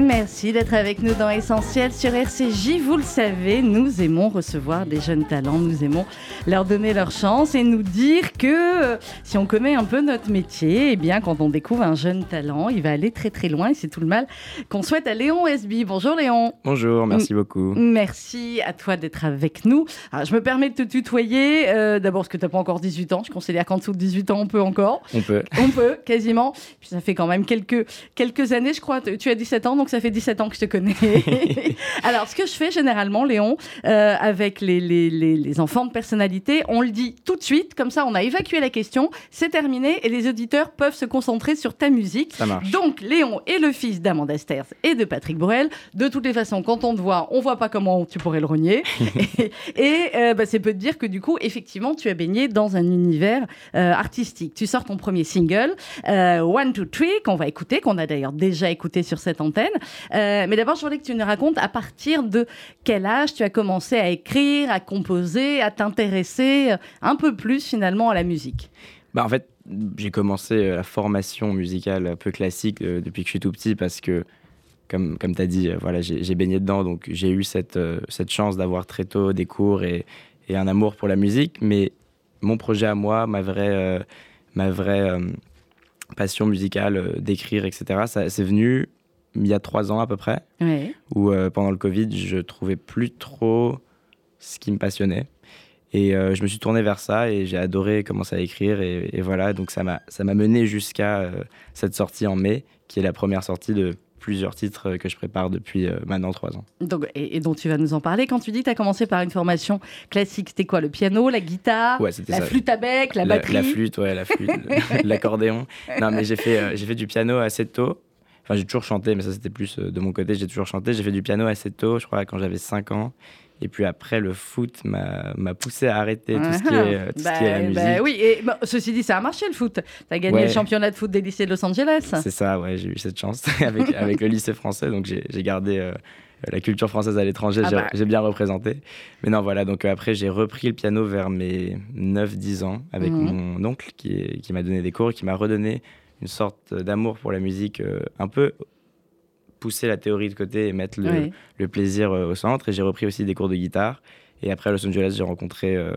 Merci d'être avec nous dans Essentiel sur RCJ. Vous le savez, nous aimons recevoir des jeunes talents, nous aimons leur donner leur chance et nous dire que euh, si on connaît un peu notre métier, eh bien, quand on découvre un jeune talent, il va aller très très loin et c'est tout le mal qu'on souhaite à Léon Esby. Bonjour Léon. Bonjour, merci beaucoup. Merci à toi d'être avec nous. Alors, je me permets de te tutoyer. euh, D'abord, parce que tu n'as pas encore 18 ans. Je considère qu'en dessous de 18 ans, on peut encore. On peut. On peut, quasiment. Puis ça fait quand même quelques, quelques années, je crois. Tu as 17 ans, donc ça fait 17 ans que je te connais. Alors, ce que je fais généralement, Léon, euh, avec les, les, les, les enfants de personnalité, on le dit tout de suite, comme ça on a évacué la question, c'est terminé et les auditeurs peuvent se concentrer sur ta musique. Ça marche. Donc, Léon est le fils d'Amanda Sters et de Patrick Borel. De toutes les façons, quand on te voit, on voit pas comment tu pourrais le renier. et et, euh, bah, c'est peu de dire que du coup, effectivement, tu as baigné dans un univers euh, artistique. Tu sors ton premier single, One, Two, Three, qu'on va écouter, qu'on a d'ailleurs déjà écouté sur cette antenne. Euh, mais d'abord, je voulais que tu nous racontes à partir de quel âge tu as commencé à écrire, à composer, à t'intéresser euh, un peu plus finalement à la musique? Bah, en fait, j'ai commencé euh, la formation musicale un peu classique depuis que je suis tout petit parce que, comme, comme tu as dit, voilà, j'ai baigné dedans. Donc, j'ai eu cette, cette chance d'avoir très tôt des cours et, et un amour pour la musique. Mais mon projet à moi, ma vraie, ma vraie passion musicale, d'écrire, etc., c'est venu il y a trois ans à peu près. Ouais. où euh, pendant le Covid, je trouvais plus trop ce qui me passionnait. Et euh, je me suis tourné vers ça et j'ai adoré commencer à écrire. Et, et voilà, donc ça m'a mené jusqu'à euh, cette sortie en mai, qui est la première sortie de plusieurs titres que je prépare depuis euh, maintenant trois ans. Donc, et, et dont tu vas nous en parler. Quand tu dis que tu as commencé par une formation classique, c'était quoi Le piano, la guitare, Ouais, la ça. flûte à bec, la, la, batterie? la flûte, ouais, la flûte, l'accordéon. Non, mais j'ai fait, j'ai fait du piano assez tôt. Enfin, j'ai toujours chanté, mais ça, c'était plus euh, de mon côté. J'ai toujours chanté. J'ai fait du piano assez tôt, je crois, quand j'avais 5 ans. Et puis après, le foot m'a poussé à arrêter tout ce qui est, euh, tout ce qui est la Bah, musique. bah oui, et bah, ceci dit, ça a marché le foot. Tu as gagné Ouais. le championnat de foot des lycées de Los Angeles. C'est ça, ouais, j'ai eu cette chance avec, avec le lycée français, donc j'ai gardé euh, la culture française à l'étranger, Ah j'ai bien représenté. Mais non, voilà, donc après j'ai repris le piano vers mes 9-10 ans avec Mhm. mon oncle qui, qui m'a donné des cours et qui m'a redonné une sorte d'amour pour la musique, euh, un peu pousser la théorie de côté et mettre le, plaisir euh, au centre. Et j'ai repris aussi des cours de guitare. Et après à Los Angeles, j'ai rencontré euh,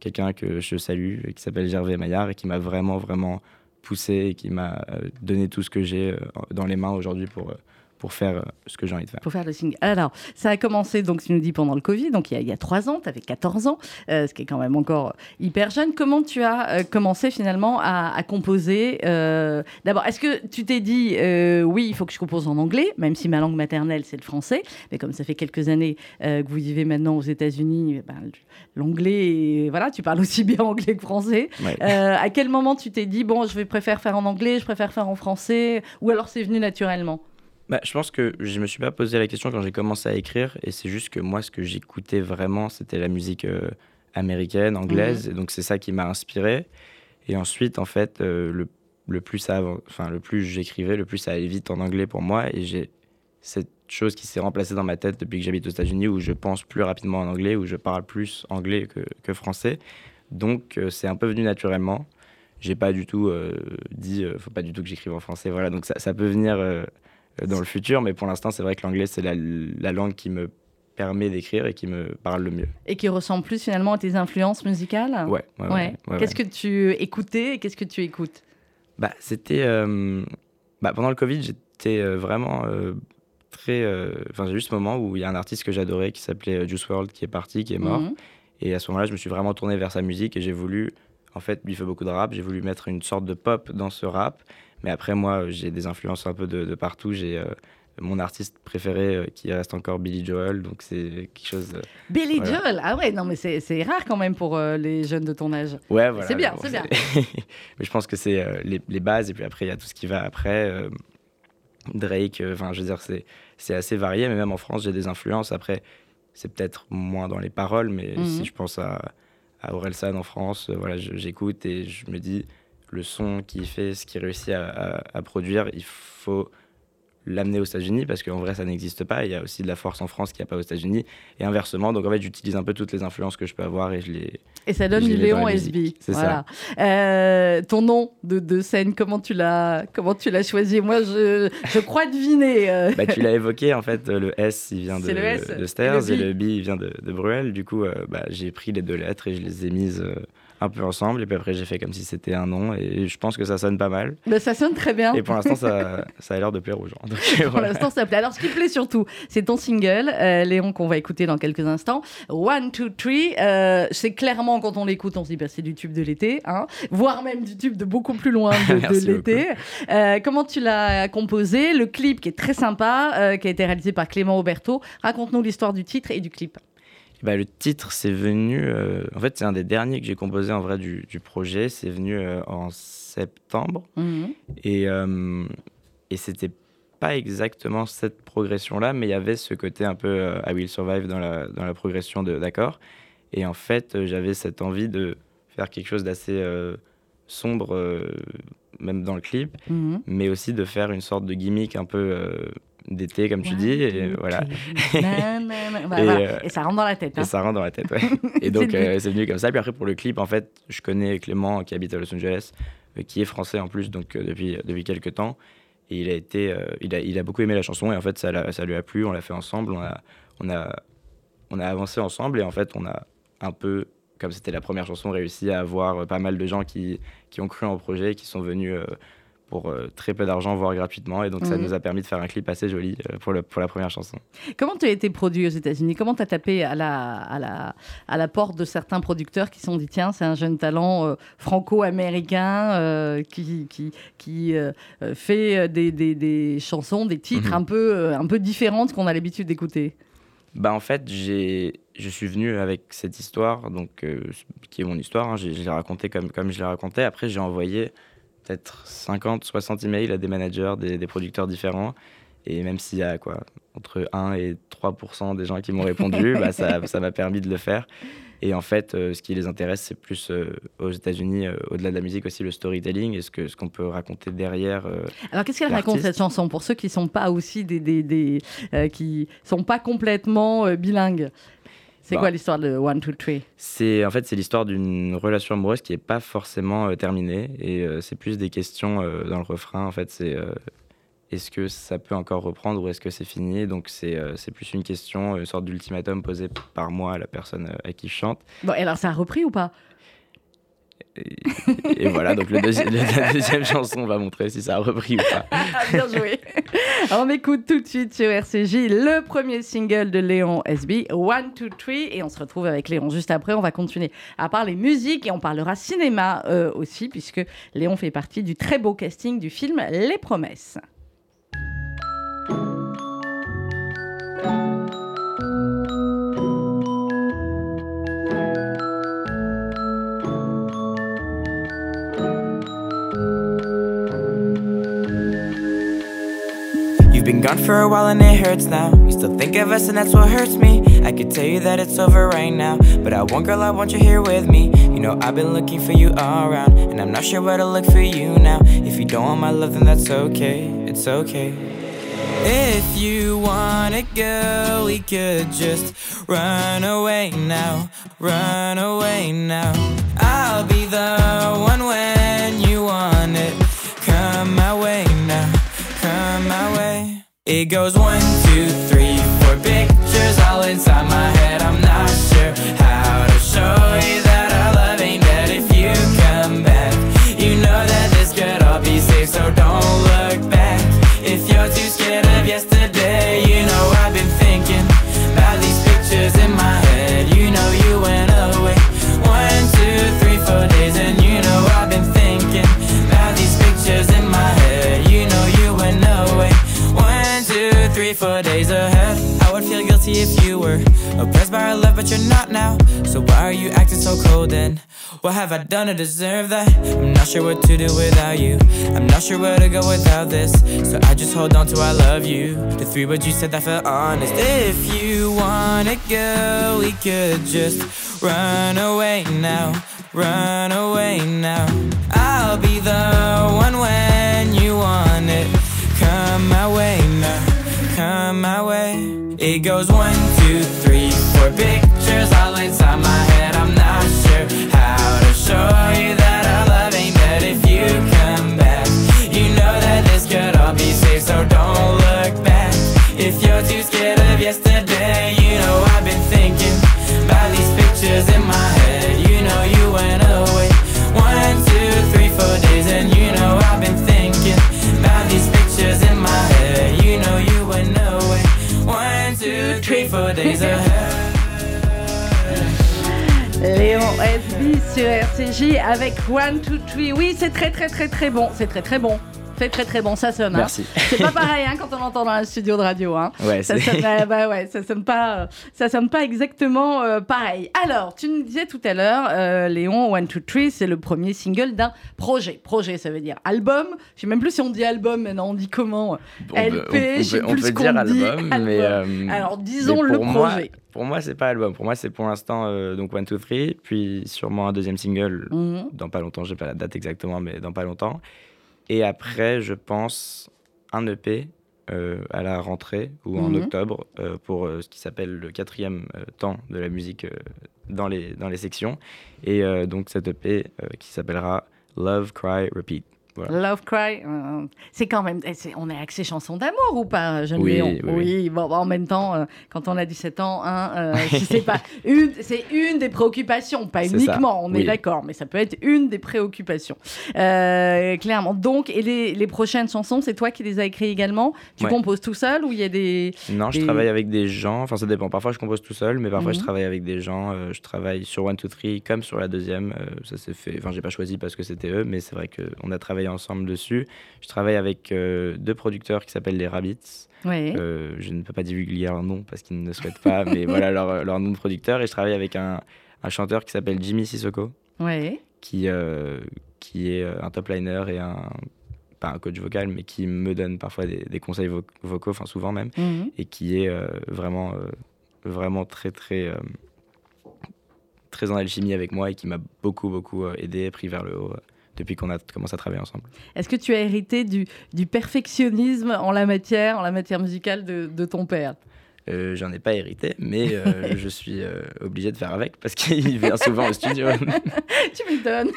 quelqu'un que je salue, qui s'appelle Gervais Maillard, et qui m'a vraiment, vraiment poussé et qui m'a donné tout ce que j'ai dans les mains aujourd'hui pour, pour faire euh, ce que j'ai envie de faire. Pour faire le single. Alors, ça a commencé, donc tu nous dis pendant le Covid, donc il y a, il y a trois ans, tu avais 14 ans, euh, ce qui est quand même encore hyper jeune. Comment tu as euh, commencé finalement à, à composer euh, D'abord, est-ce que tu t'es dit, oui, il faut que je compose en anglais, même si ma langue maternelle c'est le français, mais comme ça fait quelques années que vous vivez maintenant aux États-Unis, ben, l'anglais, voilà, tu parles aussi bien anglais que français. Ouais. À quel moment tu t'es dit, bon, je vais préfère faire en anglais, je préfère faire en français, ou alors c'est venu naturellement? Bah, je pense que je me suis pas posé la question quand j'ai commencé à écrire, et c'est juste que moi, ce que j'écoutais vraiment, c'était la musique euh, américaine, anglaise, et donc c'est ça qui m'a inspiré. Et ensuite, en fait, euh, le, le plus ça, enfin le plus j'écrivais, le plus ça allait vite en anglais pour moi, et j'ai cette chose qui s'est remplacée dans ma tête depuis que j'habite aux États-Unis, où je pense plus rapidement en anglais, où je parle plus anglais que, que français. Donc euh, c'est un peu venu naturellement. J'ai pas du tout euh, dit, euh, faut pas du tout que j'écrive en français. Voilà, donc ça, ça peut venir euh, dans le futur, mais pour l'instant, c'est vrai que l'anglais, c'est la, la langue qui me permet d'écrire et qui me parle le mieux. Et qui ressemble plus finalement à tes influences musicales? Ouais, ouais, ouais. Ouais. ouais, Qu'est-ce que tu écoutais et qu'est-ce que tu écoutes? Bah, c'était. euh, bah, pendant le Covid, j'étais euh, vraiment euh, très. euh, Enfin, j'ai eu ce moment où il y a un artiste que j'adorais qui s'appelait euh, Juice WRLD qui est parti, qui est mort. Mhm. Et à ce moment-là, je me suis vraiment tourné vers sa musique et j'ai voulu. En fait, lui fait beaucoup de rap. J'ai voulu mettre une sorte de pop dans ce rap. Mais après, moi, j'ai des influences un peu de, de partout. J'ai. euh, mon artiste préféré euh, qui reste encore Billy Joel, donc c'est quelque chose. de- Billy Voilà. Joel, ah ouais, non mais c'est c'est rare quand même pour euh, les jeunes de ton âge. Ouais, voilà. C'est bien, c'est bien. mais je pense que c'est euh, les, les bases, et puis après, il y a tout ce qui va après. euh, Drake, euh, enfin, je veux dire, c'est c'est assez varié, mais même en France, j'ai des influences. Après, c'est peut-être moins dans les paroles, mais Mhm. si je pense à, à Orelsan en France, euh, voilà, j'écoute et je me dis, le son qu'il fait, ce qu'il réussit à, à- à produire, il faut l'amener aux États-Unis parce qu'en vrai ça n'existe pas. Il y a aussi de la force en France qui n'y a pas aux États-Unis et inversement. Donc en fait j'utilise un peu toutes les influences que je peux avoir et je les. Et ça donne du Léon SB. C'est ça. Euh, ton nom de, de, scène, comment tu l'as comment tu l'as choisi? Moi je, je crois deviner. Euh. Bah, tu l'as évoqué en fait. Le S il vient de, de Stairs et le B il vient de, de Bruel. Du coup bah, j'ai pris les deux lettres et je les ai mises un peu ensemble. Et puis après, j'ai fait comme si c'était un nom. Et je pense que ça sonne pas mal. mais bah, ça sonne très bien. Et pour l'instant, ça, ça, a l'air de plaire aux gens. pour l'instant, ça plaît. Alors, ce qui plaît surtout, c'est ton single, euh, Léon, qu'on va écouter dans quelques instants. One, two, three. Euh, c'est clairement, quand on l'écoute, on se dit, bah, c'est du tube de l'été, hein, voire même du tube de beaucoup plus loin de, l'été. Euh, comment tu l'as composé? Le clip qui est très sympa, qui a été réalisé par Clément Auberto. Raconte-nous l'histoire du titre et du clip. Bah, le titre, c'est venu. Euh, en fait, c'est un des derniers que j'ai composé en vrai du, du projet. C'est venu euh, en septembre. Mhm. Et, euh, et c'était pas exactement cette progression-là, mais il y avait ce côté un peu I Will Survive dans la, dans la progression d'accord. Et en fait, j'avais cette envie de faire quelque chose d'assez sombre, même dans le clip, mhm. mais aussi de faire une sorte de gimmick un peu d'été, comme tu dis. Et, voilà. Bah, euh, et, ça rentre dans la tête. Et hein. ça rentre dans la tête, ouais. et donc, euh, c'est venu comme ça. Puis après, pour le clip, en fait, je connais Clément qui habite à Los Angeles, euh, qui est français en plus, donc depuis, depuis quelques temps. Et il a, été, il, a, il a beaucoup aimé la chanson et en fait, ça, ça lui a plu. On l'a fait ensemble. On a, on, a, on a avancé ensemble et en fait, on a un peu comme c'était la première chanson, réussi à avoir pas mal de gens qui, qui ont cru en projet, qui sont venus pour euh, très peu d'argent, voire gratuitement. Et donc, ça nous a permis de faire un clip assez joli euh, pour, le, pour la première chanson. Comment tu as été produit aux États-Unis? Comment tu as tapé à la, à, la, à la porte de certains producteurs qui se sont dit tiens, c'est un jeune talent euh, franco-américain qui, qui, qui fait des, des, des, chansons, des titres mhm. un, peu, un peu différents de ce qu'on a l'habitude d'écouter? Bah en fait, j'ai, je suis venu avec cette histoire, donc qui est mon histoire. Hein, je l'ai raconté comme, comme je l'ai raconté. Après, j'ai envoyé peut-être 50, 60 emails à des managers, des, des producteurs différents. Et même s'il y a quoi, entre 1 et 3 des gens qui m'ont répondu, bah, ça m'a permis de le faire. Et en fait, euh, ce qui les intéresse, c'est plus euh, aux États-Unis, euh, au-delà de la musique aussi, le storytelling et ce qu'on ce qu'on peut raconter derrière. Alors, qu'est-ce qu'elle raconte cette chanson pour ceux qui ne sont pas aussi des, des, des qui sont pas complètement bilingues? C'est bah. quoi l'histoire de One, Two, Three? C'est en fait c'est l'histoire d'une relation amoureuse qui n'est pas forcément euh, terminée et euh, c'est plus des questions euh, dans le refrain. En fait, c'est est-ce que ça peut encore reprendre ou est-ce que c'est fini? Donc c'est plus une question, une sorte d'ultimatum posé par moi à la personne à qui je chante. Bon, et alors ça a repris ou pas? Et, voilà, donc le la deuxième chanson va montrer si ça a repris ou pas. Ah, bien joué. on écoute tout de suite sur RCJ le premier single de Léon SB, One, Two, Three, et on se retrouve avec Léon juste après. On va continuer à parler musique et on parlera cinéma euh, aussi, puisque Léon fait partie du très beau casting du film Les Promesses. Gone for a while and it hurts now. You still think of us and that's what hurts me. I could tell you that it's over right now. But I want, girl, I want you here with me. You know, I've been looking for you all around. And I'm not sure where to look for you now. If you don't want my love, then that's okay. It's okay. If you wanna go, we could just run away now. Run away now. I'll be the one when you want it. It goes one, two, three, four pictures all inside my head. I'm not sure how to show you then? What have I done to deserve that? I'm not sure what to do without you. I'm not sure where to go without this. So I just hold on to I love you. The three words you said that felt honest. If you wanna go, we could just run away now. Run away now. I'll be the one when you want it. Come my way now. Come my way. It goes one, two, three, four pictures all inside my head. I'm not so don't look back. If you're too scared of yesterday, Léon SB sur RCJ avec One, Two, Three. Oui, c'est très, très, très, très bon. C'est très, très bon. C'est très, très bon. Ça sonne. hein. Merci. C'est pas pareil hein, quand on l'entend dans un studio de radio. Hein. Ouais, Ça sonne, euh, bah ouais, ça sonne pas, euh, ça sonne pas exactement euh, pareil. Alors, tu nous disais tout à l'heure, euh, Léon, One, Two, Three, c'est le premier single d'un projet. Projet, ça veut dire album. Je sais même plus si on dit album maintenant, on dit comment? On peut- LP, on je sais on plus peut ce qu'on dire dit, album, mais euh, Alors, disons mais le moi- projet. Pour moi, c'est pas album. Pour moi, c'est pour l'instant euh, donc One Two Three, puis sûrement un deuxième single Mhm. dans pas longtemps. J'ai pas la date exactement, mais dans pas longtemps. Et après, je pense un EP euh, à la rentrée ou en Mhm. octobre euh, pour euh, ce qui s'appelle le quatrième temps de la musique dans les dans les sections. Et donc cet EP qui s'appellera Love Cry Repeat. Voilà. Love Cry, euh, c'est quand même. eh, on est axé chanson d'amour ou pas, jeune Oui, Léon oui, oui. bon, bon, en même temps, euh, quand on a 17 ans, hein, euh, c'est pas une, c'est une des préoccupations, pas ça, uniquement, on est oui. d'accord, mais ça peut être une des préoccupations. Euh, clairement. Donc, et les, les prochaines chansons, c'est toi qui les as écrites également? Tu Ouais. composes tout seul ou il y a des. Non, je travaille avec des gens. Enfin, ça dépend. Parfois, je compose tout seul, mais parfois, je Mhm. travaille avec des gens. Euh, je travaille sur One, Two, Three comme sur la deuxième. Euh, ça s'est fait. Enfin, j'ai pas choisi parce que c'était eux, mais c'est vrai qu'on a travaillé ensemble dessus. Je travaille avec euh, deux producteurs qui s'appellent les Rabbits. Ouais. Euh, je ne peux pas divulguer leur nom parce qu'ils ne le souhaitent pas, mais voilà leur, leur nom de producteur. Et je travaille avec un, un chanteur qui s'appelle Jimmy Sissoko, ouais. qui, euh, qui est un top liner et un. Pas un coach vocal, mais qui me donne parfois des, des conseils vo- vocaux, enfin souvent même Mhm. et qui est euh, vraiment, euh, vraiment très, très, euh, très en alchimie avec moi et qui m'a beaucoup, beaucoup aidé, pris vers le haut depuis qu'on a commencé à travailler ensemble. Est-ce que tu as hérité du, perfectionnisme en la matière, en la matière musicale de ton père? Euh, J'en ai pas hérité, mais euh, je suis euh, obligé de faire avec parce qu'il vient souvent au studio. Tu m'étonnes.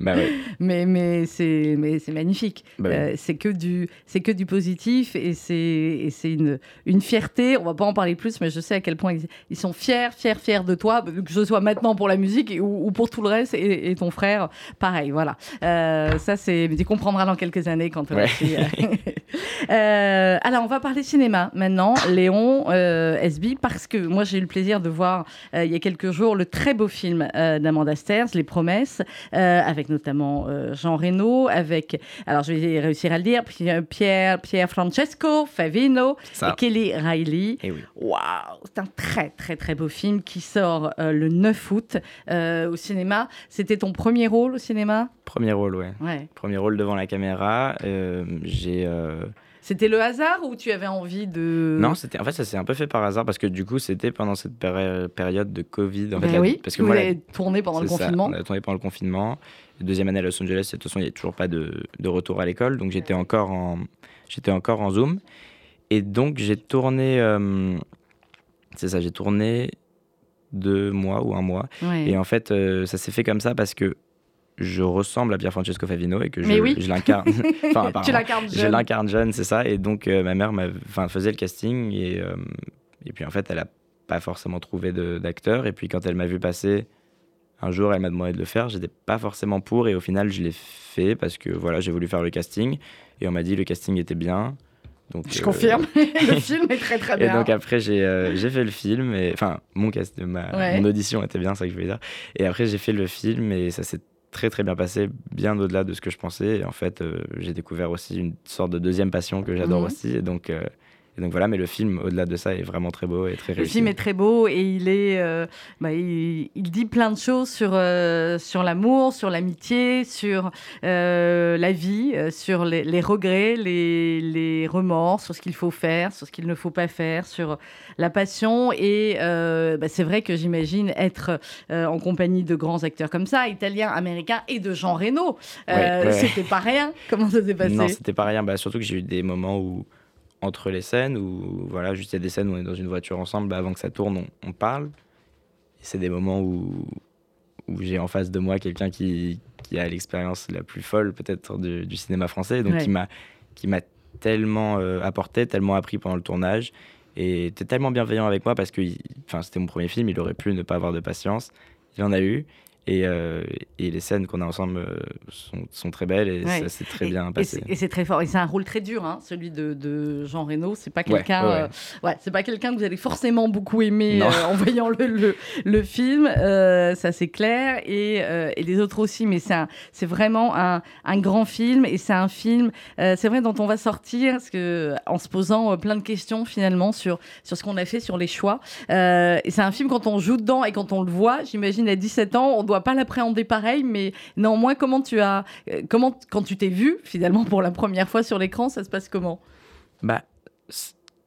bah ouais. Mais, mais c'est mais c'est magnifique. Bah oui. Euh, c'est que du c'est que du positif et c'est et c'est une une fierté. On va pas en parler plus, mais je sais à quel point ils, ils sont fiers, fiers, fiers de toi, que ce soit maintenant pour la musique et- ou, ou pour tout le reste. Et, et ton frère, pareil. Voilà. Ça c'est tu comprendras dans quelques années quand. Ouais. Euh, alors on va parler cinéma maintenant, Léon euh, SB, parce que moi j'ai eu le plaisir de voir euh, il y a quelques jours le très beau film euh, d'Amanda Sters, Les Promesses, euh, avec notamment euh, Jean Reno, avec, alors je vais réussir à le dire, Pi- Pierre, Pierre Francesco Favino Ça. et Kelly Riley. Oui. Waouh, c'est un très très très beau film qui sort euh, le 9 août euh, au cinéma. C'était ton premier rôle au cinéma? Premier rôle, ouais. Ouais. Premier rôle devant la caméra. Euh, j'ai. Euh, C'était le hasard ou tu avais envie de... Non, c'était en fait ça s'est un peu fait par hasard parce que du coup c'était pendant cette péri- période de Covid. En fait, Ben la- oui, parce que vous moi, la- tourné pendant le ça, confinement. on a tourné pendant le confinement. Deuxième année à Los Angeles, de toute façon, il n'y a toujours pas de, de retour à l'école. Donc, j'étais encore, en, encore en Zoom. Et donc, j'ai tourné. euh, c'est ça, j'ai tourné deux mois ou un mois. Ouais. Et en fait, euh, ça s'est fait comme ça parce que je ressemble à Pierre Francesco Favino et que je, oui. je l'incarne. enfin, tu l'incarnes Je jeune. l'incarne jeune, c'est ça. Et donc, euh, ma mère faisait le casting. Et, euh, et puis, en fait, elle a pas forcément trouvé d'acteur. Et puis, quand elle m'a vu passer, un jour, elle m'a demandé de le faire. J'étais pas forcément pour. Et au final, je l'ai fait parce que voilà, j'ai voulu faire le casting. Et on m'a dit le casting était bien. Donc, Je euh, confirme, le film est très très Et bien. donc après j'ai euh, fait le film et enfin mon cast ma Ouais. mon audition était bien c'est ça que je voulais dire et après j'ai fait le film et ça s'est très très bien passé bien au-delà de ce que je pensais et en fait euh, j'ai découvert aussi une sorte de deuxième passion que j'adore Mhm. aussi et donc euh, et donc voilà mais le film au-delà de ça est vraiment très beau et très Le réussi film est très beau et il est, euh, bah, il, il dit plein de choses sur euh, sur l'amour, sur l'amitié, sur euh, la vie, sur les, les regrets, les, les remords, sur ce qu'il faut faire, sur ce qu'il ne faut pas faire, sur la passion et bah, c'est vrai que j'imagine être en compagnie de grands acteurs comme ça, italiens, américains et de Jean Reno. Ouais, ouais. C'était pas rien. Comment ça s'est passé? non c'était pas rien bah, surtout que j'ai eu des moments où entre les scènes où, voilà, juste il y a des scènes où on est dans une voiture ensemble, bah, avant que ça tourne, on, on parle. Et c'est des moments où, où j'ai en face de moi quelqu'un qui, qui a l'expérience la plus folle, peut-être, du, du cinéma français, donc Ouais. qui m'a qui m'a tellement euh, apporté, tellement appris pendant le tournage, et était tellement bienveillant avec moi parce que enfin, c'était mon premier film, il aurait pu ne pas avoir de patience. Il en a eu. Et, euh, et les scènes qu'on a ensemble euh, sont, sont très belles et Ouais. ça s'est très Et- bien passé. Et c'est très fort. Et c'est un rôle très dur, hein, celui de, de Jean Reno. C'est pas quelqu'un, ouais, ouais. euh, ouais, c'est pas quelqu'un que vous allez forcément beaucoup aimer euh, en voyant le, le, le film. Ça c'est clair. Et, et les autres aussi. Mais c'est vraiment un, un grand film. Et c'est un film, c'est vrai, dont on va sortir parce que, en se posant plein de questions finalement sur, sur ce qu'on a fait, sur les choix. Et c'est un film, quand on joue dedans et quand on le voit, j'imagine à 17 ans, on doit pas l'appréhender pareil. Mais néanmoins, comment tu as. euh, comment, quand tu t'es vu finalement pour la première fois sur l'écran, ça se passe comment? Bah,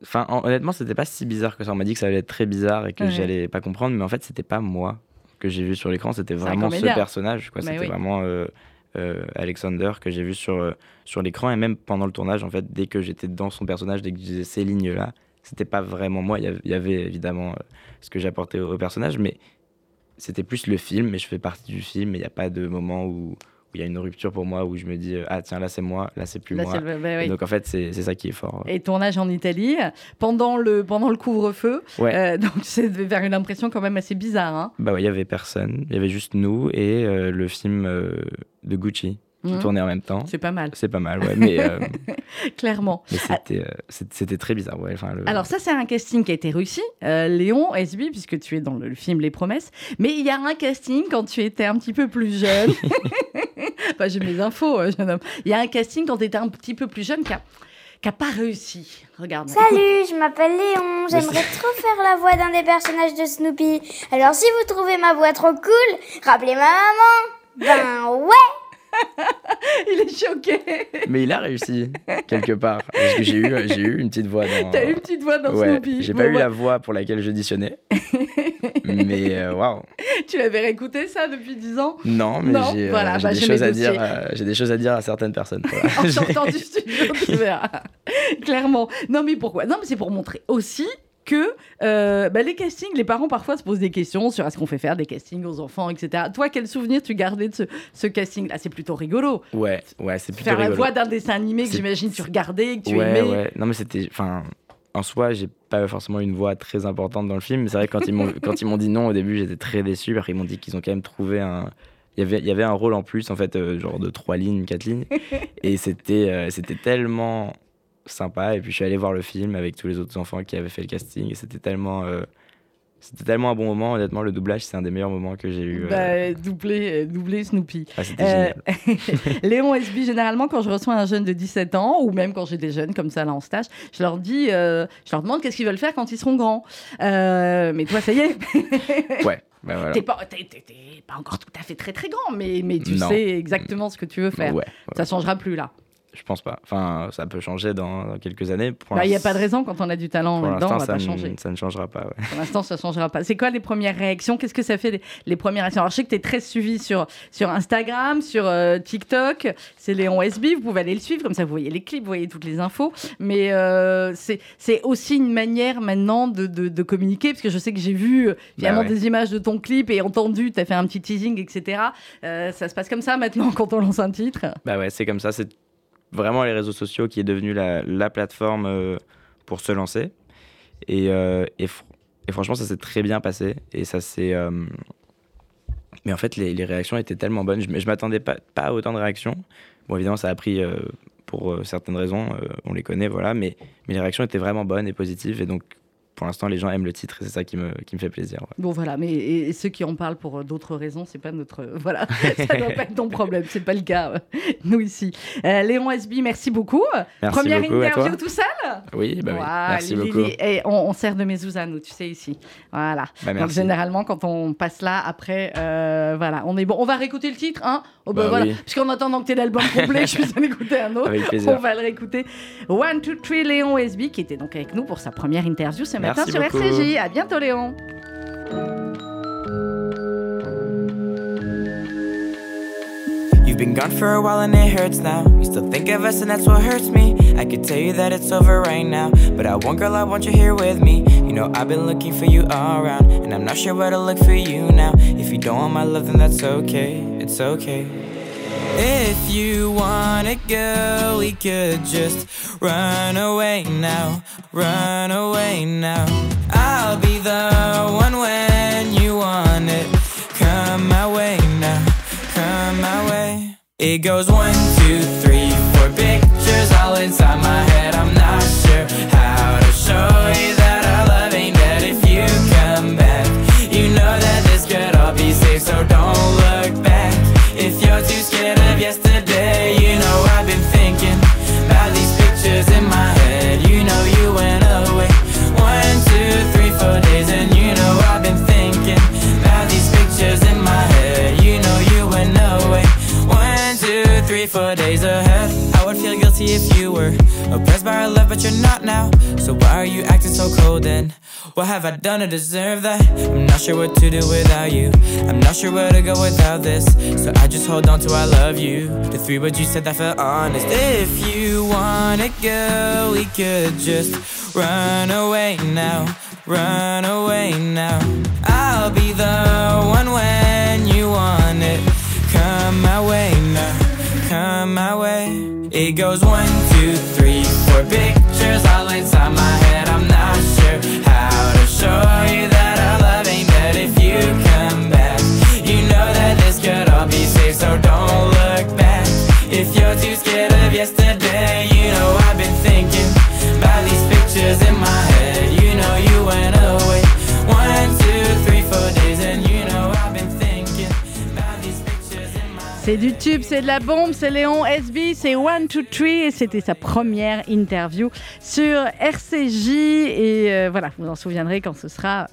enfin, hon- honnêtement, c'était pas si bizarre que ça. On m'a dit que ça allait être très bizarre et que Ouais. j'allais pas comprendre, mais en fait, c'était pas moi que j'ai vu sur l'écran, c'était vraiment ce personnage. quoi. Bah C'était oui. vraiment euh, euh, Alexander que j'ai vu sur, euh, sur l'écran et même pendant le tournage, en fait, dès que j'étais dans son personnage, dès que je disais ces lignes-là, c'était pas vraiment moi. Il y avait, évidemment ce que j'apportais au personnage, mais c'était plus le film, mais je fais partie du film et il n'y a pas de moment où où il y a une rupture pour moi, où je me dis, euh, ah tiens, là c'est moi, là c'est plus Là, moi. c'est le- bah oui. donc en fait, c'est c'est ça qui est fort. Et tournage en Italie pendant le, pendant le couvre-feu. Ouais. Euh, donc, ça devait faire une impression quand même assez bizarre. Hein Bah ouais, il y avait personne, il y avait juste nous et euh, le film euh, de Gucci qui Mhm. tournait en même temps. C'est pas mal, C'est pas mal, ouais, mais, euh, clairement. mais c'était euh, c'était très bizarre, ouais. Enfin, le- Alors ça, c'est un casting qui a été réussi. Euh, Léon, SB, puisque tu es dans le, film Les Promesses. Mais il y a un casting quand tu étais un petit peu plus jeune. enfin, j'ai mes infos, euh, jeune homme. Il y a un casting quand tu étais un petit peu plus jeune qui a, qui a pas réussi. Regarde. Salut, je m'appelle Léon. J'aimerais trop faire la voix d'un des personnages de Snoopy. Alors si vous trouvez ma voix trop cool, rappelez ma maman. Ben ouais. Il est choqué. Mais il a réussi quelque part parce que j'ai eu j'ai eu une petite voix dans. T'as eu une petite voix dans Ouais, Snoopy. j'ai Bon, pas eu bah, la voix pour laquelle j'auditionnais, mais euh, waouh. Tu l'avais réécouté ça depuis 10 ans? Non, mais j'ai euh, voilà, bah, des choses à dire. euh, j'ai des choses à dire à certaines personnes. voilà. en sortant du studio, tu verras. Clairement. Non, mais pourquoi? Non, mais c'est pour montrer aussi que euh, bah, les castings, les parents parfois se posent des questions sur est-ce qu'on fait faire des castings aux enfants, etc. Toi, quel souvenir tu gardais de ce, ce casting-là? C'est plutôt rigolo. Ouais, ouais, c'est plutôt Faire la rigolo. voix d'un dessin animé que j'imagine tu regardais, que tu ouais, aimais. ouais. Non, mais c'était. Enfin, en soi, j'ai pas forcément une voix très importante dans le film. C'est vrai que quand ils m'ont quand ils m'ont dit non au début, j'étais très déçu. Après, ils m'ont dit qu'ils ont quand même trouvé un. Il y avait, il y avait un rôle en plus, en fait, euh, genre de trois lignes, quatre lignes. Et c'était euh, c'était tellement sympa. Et puis, je suis allé voir le film avec tous les autres enfants qui avaient fait le casting. Et c'était tellement. euh, c'était tellement un bon moment, honnêtement, le doublage, c'est un des meilleurs moments que j'ai eu. euh, Bah, doubler, euh, doubler Snoopy. ah, Euh. Léon SB, généralement, quand je reçois un jeune de 17 ans, ou même quand j'ai des jeunes comme ça là en stage, je leur dis, euh, je leur demande qu'est-ce qu'ils veulent faire quand ils seront grands. Euh, mais toi, ça y est, Ouais, bah voilà. t'es pas, encore tout à fait très très grand, mais, mais tu Non. sais exactement ce que tu veux faire. Ouais, ouais. Ça changera plus là. Je pense pas. Enfin, ça peut changer dans, dans quelques années. Pour Il n'y a pas de raison quand on a du talent Pour là-dedans, on va ça, pas ne- changer. ça ne changera pas. ouais. Pour l'instant, ça changera pas. C'est quoi les premières réactions? Qu'est-ce que ça fait les, les premières réactions? Alors, je sais que tu es très suivi sur, sur Instagram, sur euh, TikTok. C'est Léon SB. Vous pouvez aller le suivre. Comme ça, vous voyez les clips, vous voyez toutes les infos. Mais euh, c'est aussi une manière maintenant de, de, de communiquer. Parce que je sais que j'ai vu euh, finalement Bah ouais. des images de ton clip et entendu, tu as fait un petit teasing, etc. Euh, ça se passe comme ça maintenant quand on lance un titre? Bah ouais, c'est comme ça. C'est vraiment les réseaux sociaux qui est devenu la, la plateforme euh, pour se lancer. Et, euh, et, fr- et franchement, ça s'est très bien passé. Et ça s'est. euh, Mais en fait, les, réactions étaient tellement bonnes. Je, je m'attendais pas, pas à autant de réactions. Bon, évidemment, ça a pris pour certaines raisons. on les connaît, voilà. Mais, mais les réactions étaient vraiment bonnes et positives. Et donc, pour l'instant, les gens aiment le titre et c'est ça qui me, qui me fait plaisir. ouais. Bon voilà, mais et, et ceux qui en parlent pour euh, d'autres raisons, c'est pas notre euh, voilà, ça doit pas être ton problème, c'est pas le cas euh, nous ici. Euh, Léon SB, merci beaucoup. Merci Première beaucoup interview tout seul. Oui, bah oui. Merci Lili, beaucoup. Et on, on sert de mezouza nous, tu sais ici. Voilà. Bah, Donc généralement quand on passe là après, euh, voilà, on est bon. On va réécouter le titre, hein oh, bah, Bah voilà. oui. Puisqu'en attendant que tu l'album complet, je vais en écouter un autre. Avec On va le réécouter. One, two, three, Léon SB qui était donc avec nous pour sa première interview ce matin Merci sur beaucoup. RCJ. À bientôt Léon. You've been gone for a while and it hurts now. You still think of us and that's what hurts me. I could tell you that it's over right now. But I won't, girl, I want you here with me. You know, I've been looking for you all around. And I'm not sure where to look for you now. If you don't want my love, then that's okay. It's okay. If you wanna go, we could just run away now, run away now. I'll be the one when you want it. Come my way now, come my way. It goes one, two, three, four pictures all inside my head. I'm not sure how to show you that our love ain't dead if you come back. You know that this could all be safe, so don't oppressed by our love, but you're not now. So why are you acting so cold then? What have I done to deserve that? I'm not sure what to do without you. I'm not sure where to go without this. So I just hold on to I love you. The three words you said that felt honest. If you wanna go, we could just run away now. Run away now. I'll be the one when you want it. Come my way. Come my way. It goes one, two, three, four pictures all inside my head. I'm not sure how to show you that our love ain't dead if you come back. You know that this could all be safe, so don't look back. If you're too scared of yesterday, you know I've been thinking about these pictures in my C'est du tube, c'est de la bombe, c'est Léon SB, c'est One, Two, Three et c'était sa première interview sur RCJ et euh, voilà, vous en souviendrez quand ce sera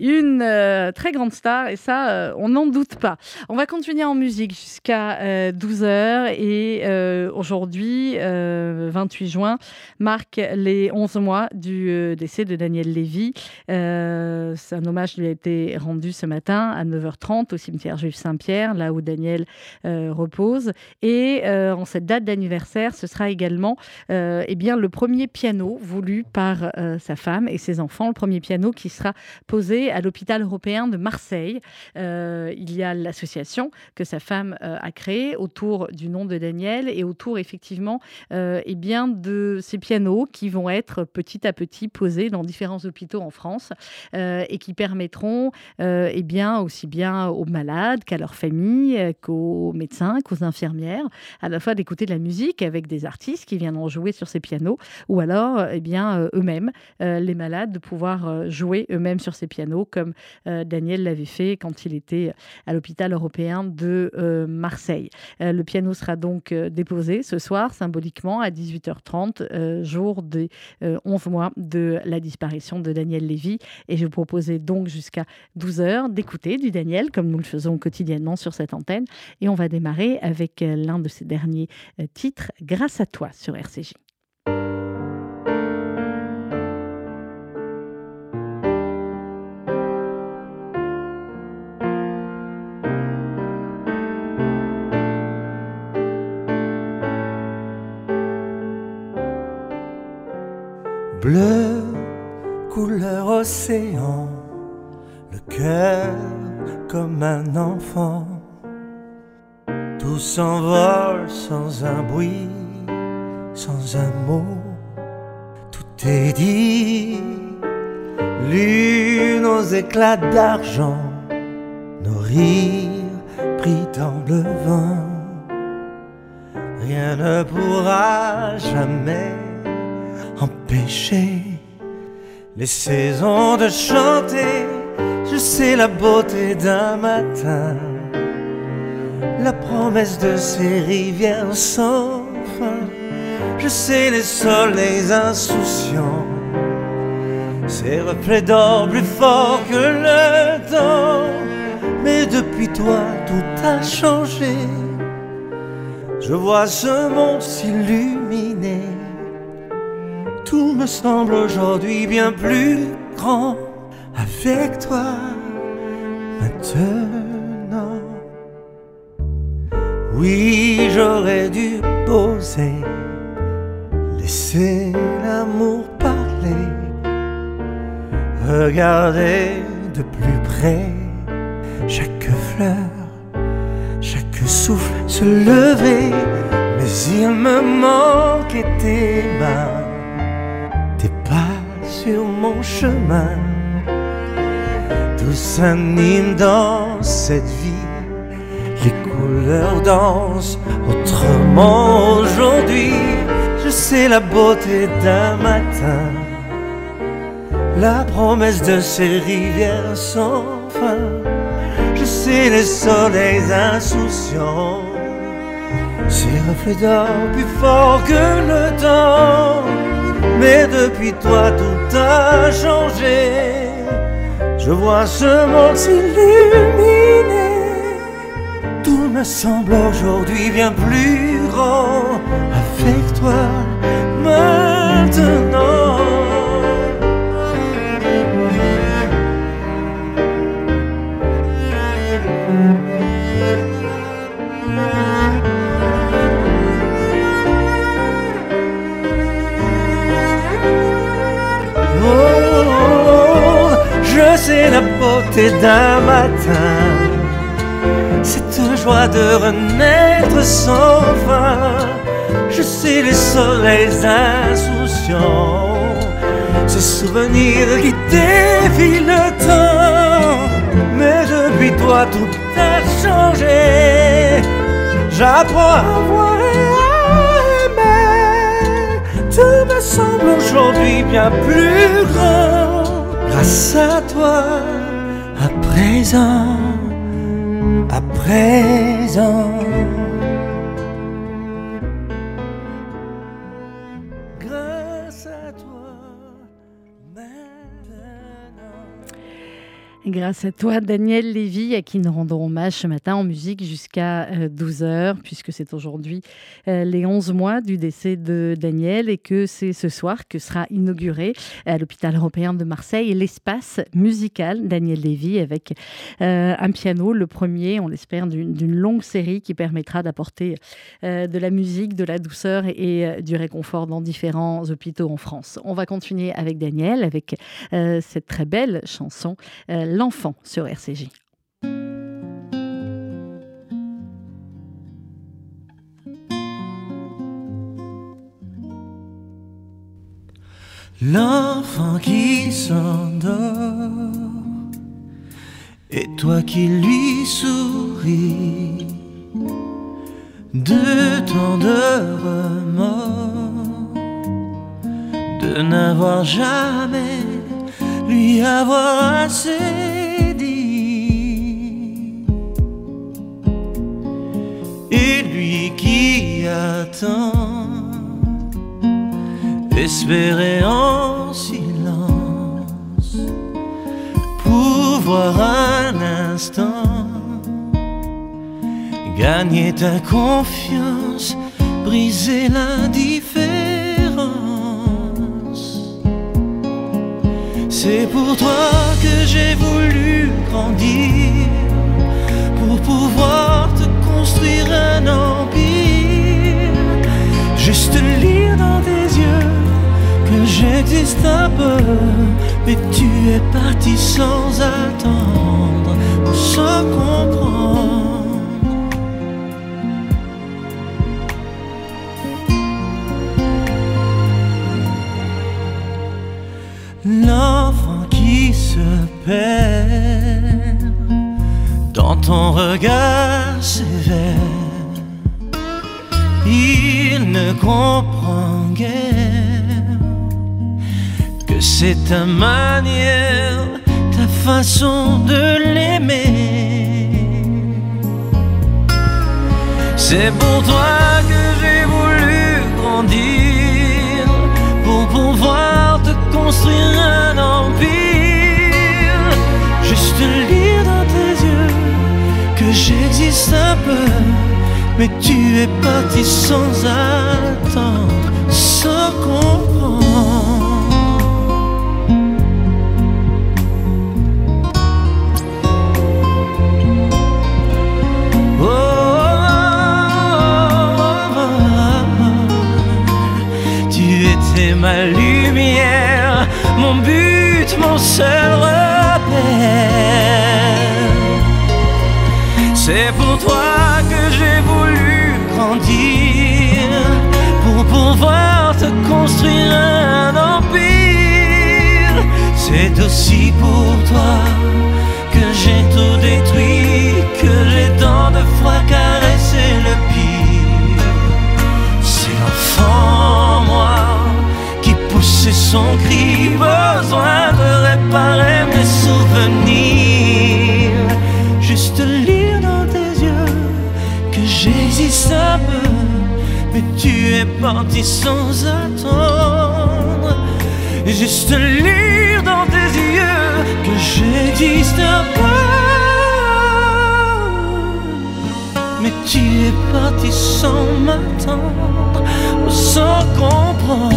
une euh, très grande star et ça, euh, on n'en doute pas. On va continuer en musique jusqu'à 12h et euh, aujourd'hui, euh, 28 juin, marque les 11 mois du euh, décès de Daniel Lévy. Euh, c'est un hommage lui a été rendu ce matin à 9h30 au cimetière juif Saint-Pierre, là où Daniel euh, repose. Et euh, en cette date d'anniversaire, ce sera également euh, eh bien, le premier piano voulu par euh, sa femme et ses enfants, le premier piano qui sera posé à l'hôpital européen de Marseille. Euh, il y a l'association que sa femme euh, a créée autour du nom de Daniel et autour effectivement euh, eh bien, de ces pianos qui vont être petit à petit posés dans différents hôpitaux en France et qui permettront eh bien, aussi bien aux malades qu'à leurs familles, qu'aux médecins, qu'aux infirmières, à la fois d'écouter de la musique avec des artistes qui viendront jouer sur ces pianos, ou alors eh bien, eux-mêmes, les malades, de pouvoir jouer eux-mêmes sur ces pianos, comme euh, Daniel l'avait fait quand il était à l'hôpital européen de euh, Marseille. Euh, le piano sera donc euh, déposé ce soir, symboliquement, à 18h30, euh, jour des euh, 11 mois de la disparition de Daniel Lévy. Et je vous proposais donc jusqu'à 12h d'écouter du Daniel, comme nous le faisons quotidiennement sur cette antenne. Et on va démarrer avec euh, l'un de ses derniers euh, titres, Grâce à toi, sur RCJ. Le cœur comme un enfant. Tout s'envole sans un bruit, sans un mot, tout est dit. Lune aux éclats d'argent, nos rires pris dans le vent. Rien ne pourra jamais empêcher les saisons de chanter. Je sais la beauté d'un matin, la promesse de ces rivières sans fin. Je sais les soleils insouciants, ces reflets d'or plus forts que le temps. Mais depuis toi, tout a changé. Je vois ce monde s'illuminer. Tout me semble aujourd'hui bien plus grand avec toi maintenant. Oui, j'aurais dû poser, laisser l'amour parler, regarder de plus près chaque fleur, chaque souffle se lever. Mais il me manquait tes mains, sur mon chemin. Tout s'anime dans cette vie, les couleurs dansent autrement aujourd'hui. Je sais la beauté d'un matin, la promesse de ces rivières sans fin. Je sais les soleils insouciants, ces reflets d'or plus forts que le temps. Mais depuis toi tout a changé. Je vois ce monde s'illuminer. Tout me semble aujourd'hui bien plus grand avec toi maintenant. Beauté d'un matin, cette joie de renaître sans fin. Je sais les soleils insouciants, ces souvenirs qui défient le temps. Mais depuis toi tout a changé. J'apprends à voir et à aimer. Tout me semble aujourd'hui bien plus grand. Grâce à toi, présent, à présent. Grâce à toi, Daniel Lévy, à qui nous rendons hommage ce matin en musique jusqu'à 12h, puisque c'est aujourd'hui euh, les 11 mois du décès de Daniel et que c'est ce soir que sera inauguré à l'hôpital européen de Marseille l'espace musical Daniel Lévy avec euh, un piano, le premier, on l'espère, d'une longue série qui permettra d'apporter euh, de la musique, de la douceur et, euh, du réconfort dans différents hôpitaux en France. On va continuer avec Daniel, avec euh, cette très belle chanson euh, L'enfant sur RCJ. L'enfant qui s'endort et toi qui lui souris de tant de remords de n'avoir jamais avoir assez et lui qui attend espérer en silence pouvoir un instant gagner ta confiance, briser l'indifférence. C'est pour toi que j'ai voulu grandir, pour pouvoir te construire un empire. Juste lire dans tes yeux que j'existe un peu, mais tu es parti sans attendre, sans comprendre. Dans ton regard sévère, il ne comprend guère que c'est ta manière, ta façon de l'aimer. C'est pour toi que j'ai voulu grandir, pour pouvoir te construire un. Juste lire dans tes yeux que j'existe un peu, mais tu es parti sans attendre, Aussi pour toi que j'ai tout détruit, que j'ai tant de fois caressé le pire. C'est l'enfant, moi, qui poussait son cri, besoin de réparer mes souvenirs. Juste lire dans tes yeux que j'existe un peu, mais tu es parti sans attendre. Juste lire dans tes yeux que j'existe peu. Mais tu es parti sans m'attendre, sans comprendre.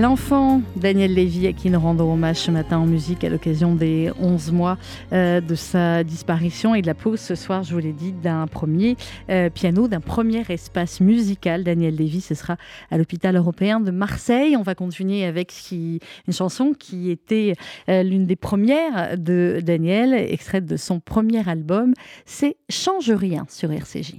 L'enfant Daniel Lévy, à qui nous rendons hommage ce matin en musique à l'occasion des 11 mois euh, de sa disparition et de la pause ce soir, je vous l'ai dit, d'un premier euh, piano, d'un premier espace musical. Daniel Lévy, ce sera à l'hôpital européen de Marseille. On va continuer avec une chanson qui était euh, l'une des premières de Daniel, extraite de son premier album. C'est Change rien sur RCJ.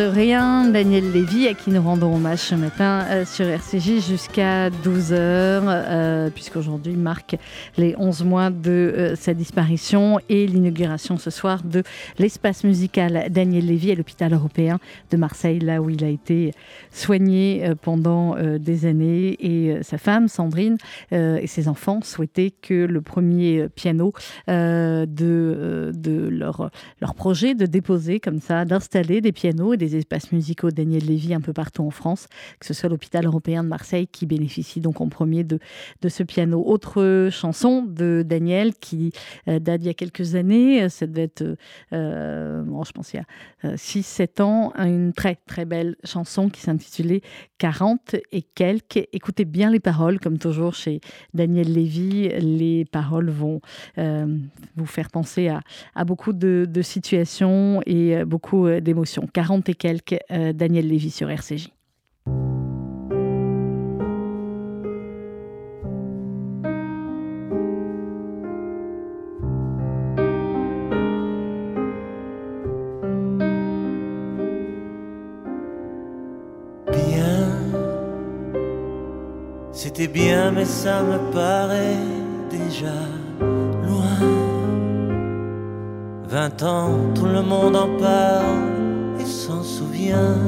Rien. Daniel Lévy, à qui nous rendons hommage ce matin euh, sur RCJ jusqu'à 12h, euh, puisqu'aujourd'hui marque les 11 mois de euh, sa disparition et l'inauguration ce soir de l'espace musical Daniel Lévy à l'hôpital européen de Marseille, là où il a été soigné euh, pendant des années. Et sa femme, Sandrine, et ses enfants souhaitaient que le premier piano de, de leur, leur projet de déposer comme ça, d'installer des pianos et des espaces musicaux Daniel Lévy un peu partout en France, que ce soit l'hôpital européen de Marseille qui bénéficie donc en premier de, de ce piano. Autre chanson de Daniel qui euh, date d'il y a quelques années, euh, ça devait être, euh, bon, je pense il y a 6-7 ans, une très très belle chanson qui s'intitulait 40 et quelques. Écoutez bien les paroles, comme toujours chez Daniel Lévy, les paroles vont vous faire penser à, à beaucoup de, situations et beaucoup d'émotions. 40 et euh, Daniel Lévy sur RCJ. Bien, c'était bien, mais ça me paraît déjà loin. Vingt ans, tout le monde en parle souvient.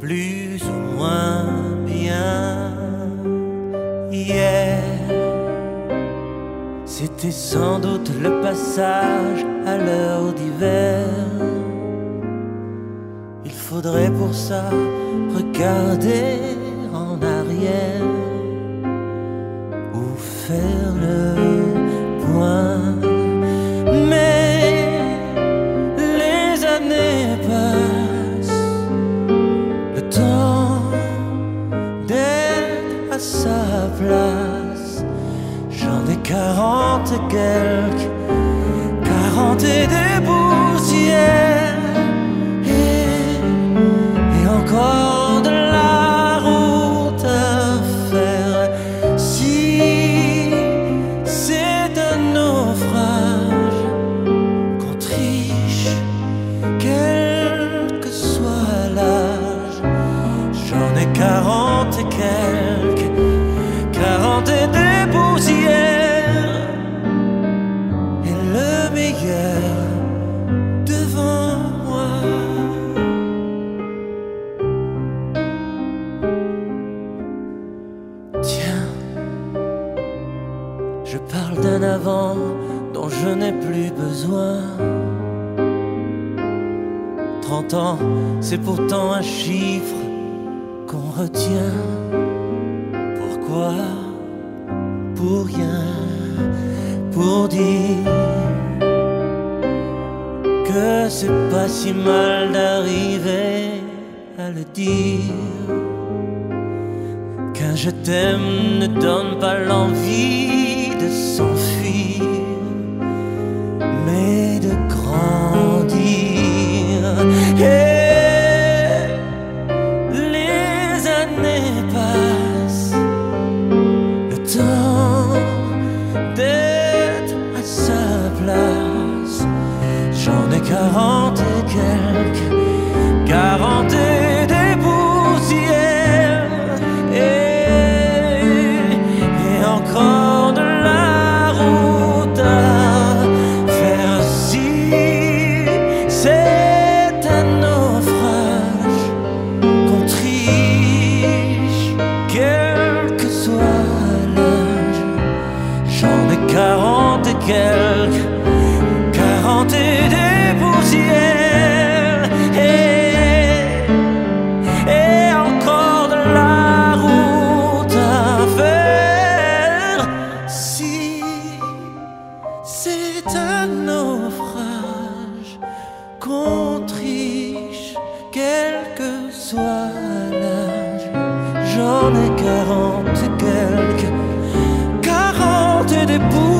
Plus ou moins bien. Hier, c'était sans doute le passage à l'heure d'hiver. Il faudrait pour ça regarder en arrière ou faire le point. Quarante c'est pourtant un chiffre qu'on retient. Pourquoi? Pour rien, pour dire que c'est pas si mal d'arriver à le dire. Qu'un je t'aime ne donne pas l'envie de s'enfuir, mais de grands que soit l'âge, j'en ai quarante et quelques, quarante et des poussières.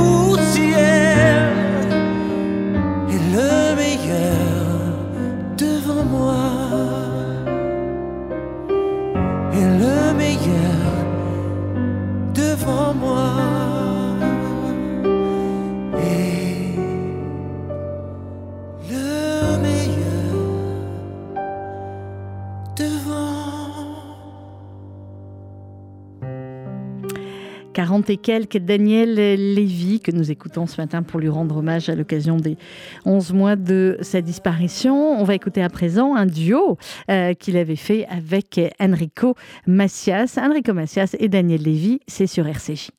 Et quelques, Daniel Lévy, que nous écoutons ce matin pour lui rendre hommage à l'occasion des 11 mois de sa disparition. On va écouter à présent un duo euh, qu'il avait fait avec Enrico Macias. Enrico Macias et Daniel Lévy, c'est sur RCJ.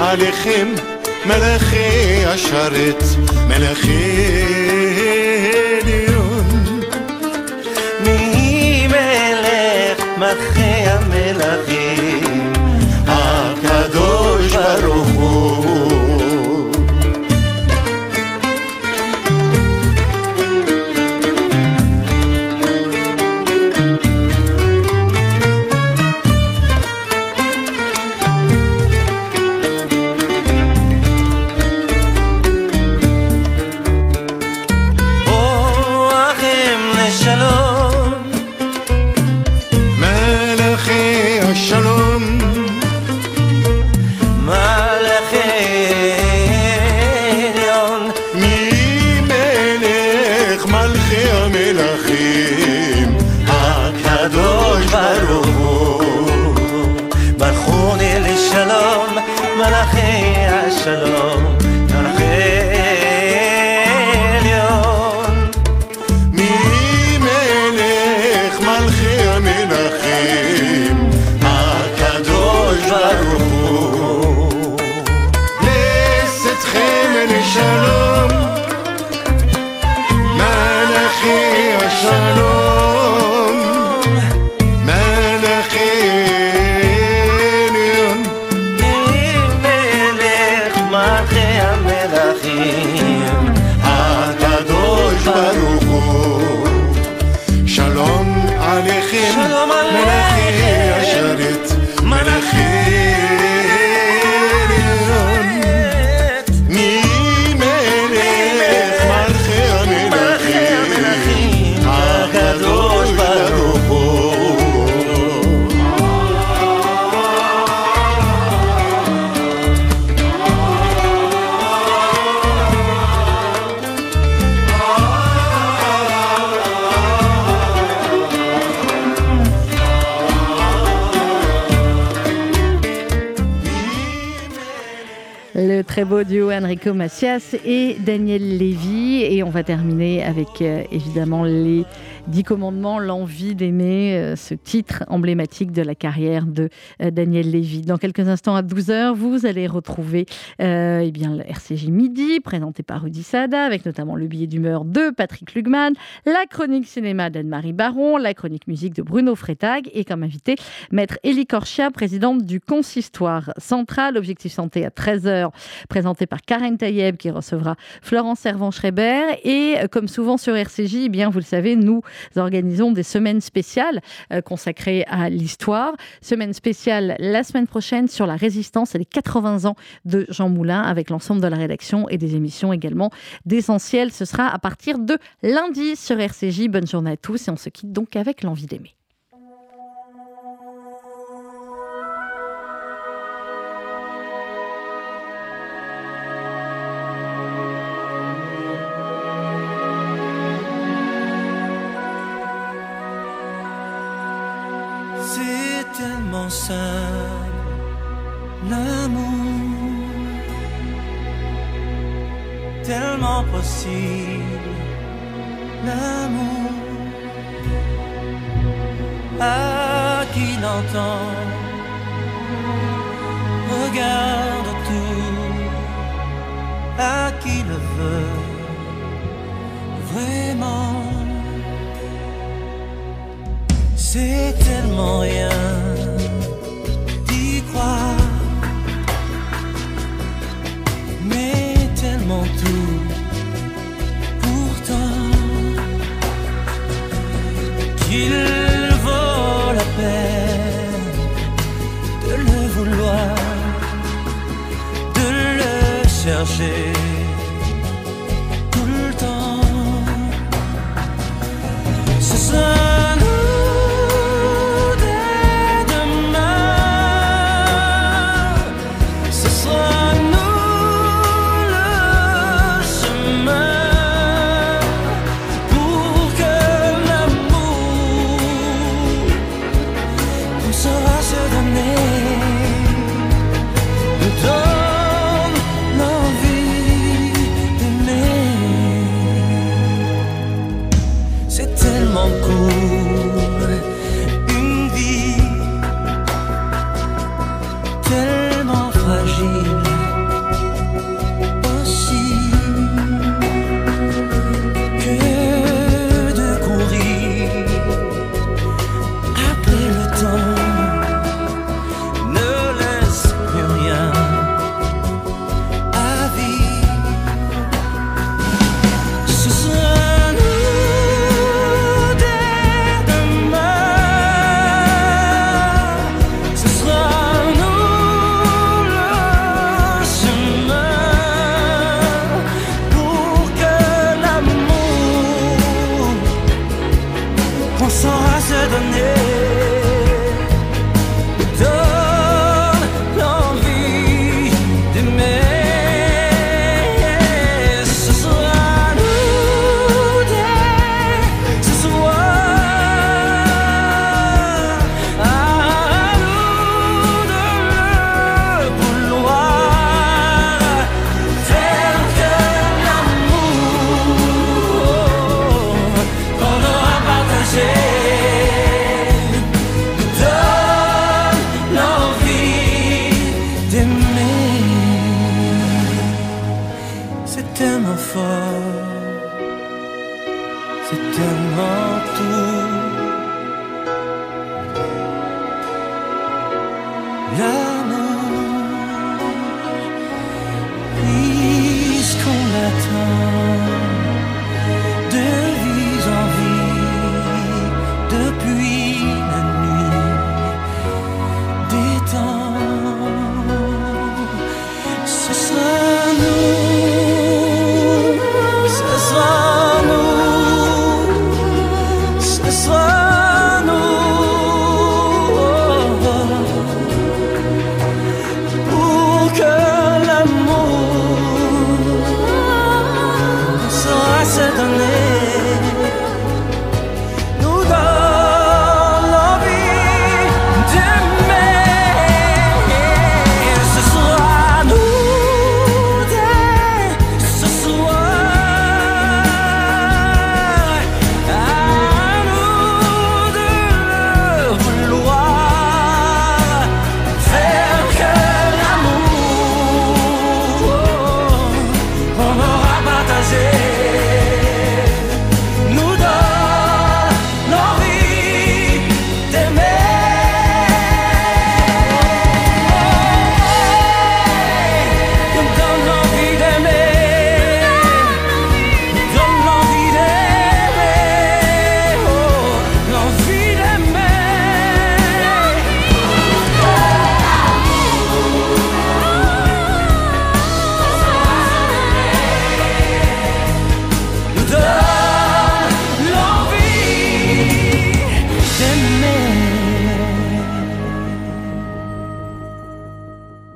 עליכם מלאכי השרת מלאכי עליון. מי מלך מלכי המלכים Enrico Macias et Daniel Lévy. Et on va terminer avec euh, évidemment les Dix commandements, l'envie d'aimer, euh, ce titre emblématique de la carrière de euh, Daniel Lévy. Dans quelques instants à 12h, vous allez retrouver euh, eh bien, le RCJ Midi, présenté par Rudy Sada, avec notamment le billet d'humeur de Patrick Lugman, la chronique cinéma d'Anne-Marie Baron, la chronique musique de Bruno Freitag et comme invité, Maître Elie Korchia, présidente du Consistoire central, Objectif Santé à 13h, présenté par Karen Tayeb qui recevra Florence Servan-Schreiber. Et euh, comme souvent sur RCJ, eh bien, vous le savez, nous organisons des semaines spéciales euh, consacrées à l'histoire. Semaine spéciale la semaine prochaine sur la résistance et les 80 ans de Jean Moulin avec l'ensemble de la rédaction et des émissions également d'essentiel. Ce sera à partir de lundi sur RCJ. Bonne journée à tous et on se quitte donc avec l'envie d'aimer. L'amour, tellement possible, l'amour. À qui l'entend, regarde tout, à qui le veut, vraiment. C'est tellement rien pourtant qu'il vaut la peine de le vouloir, de le chercher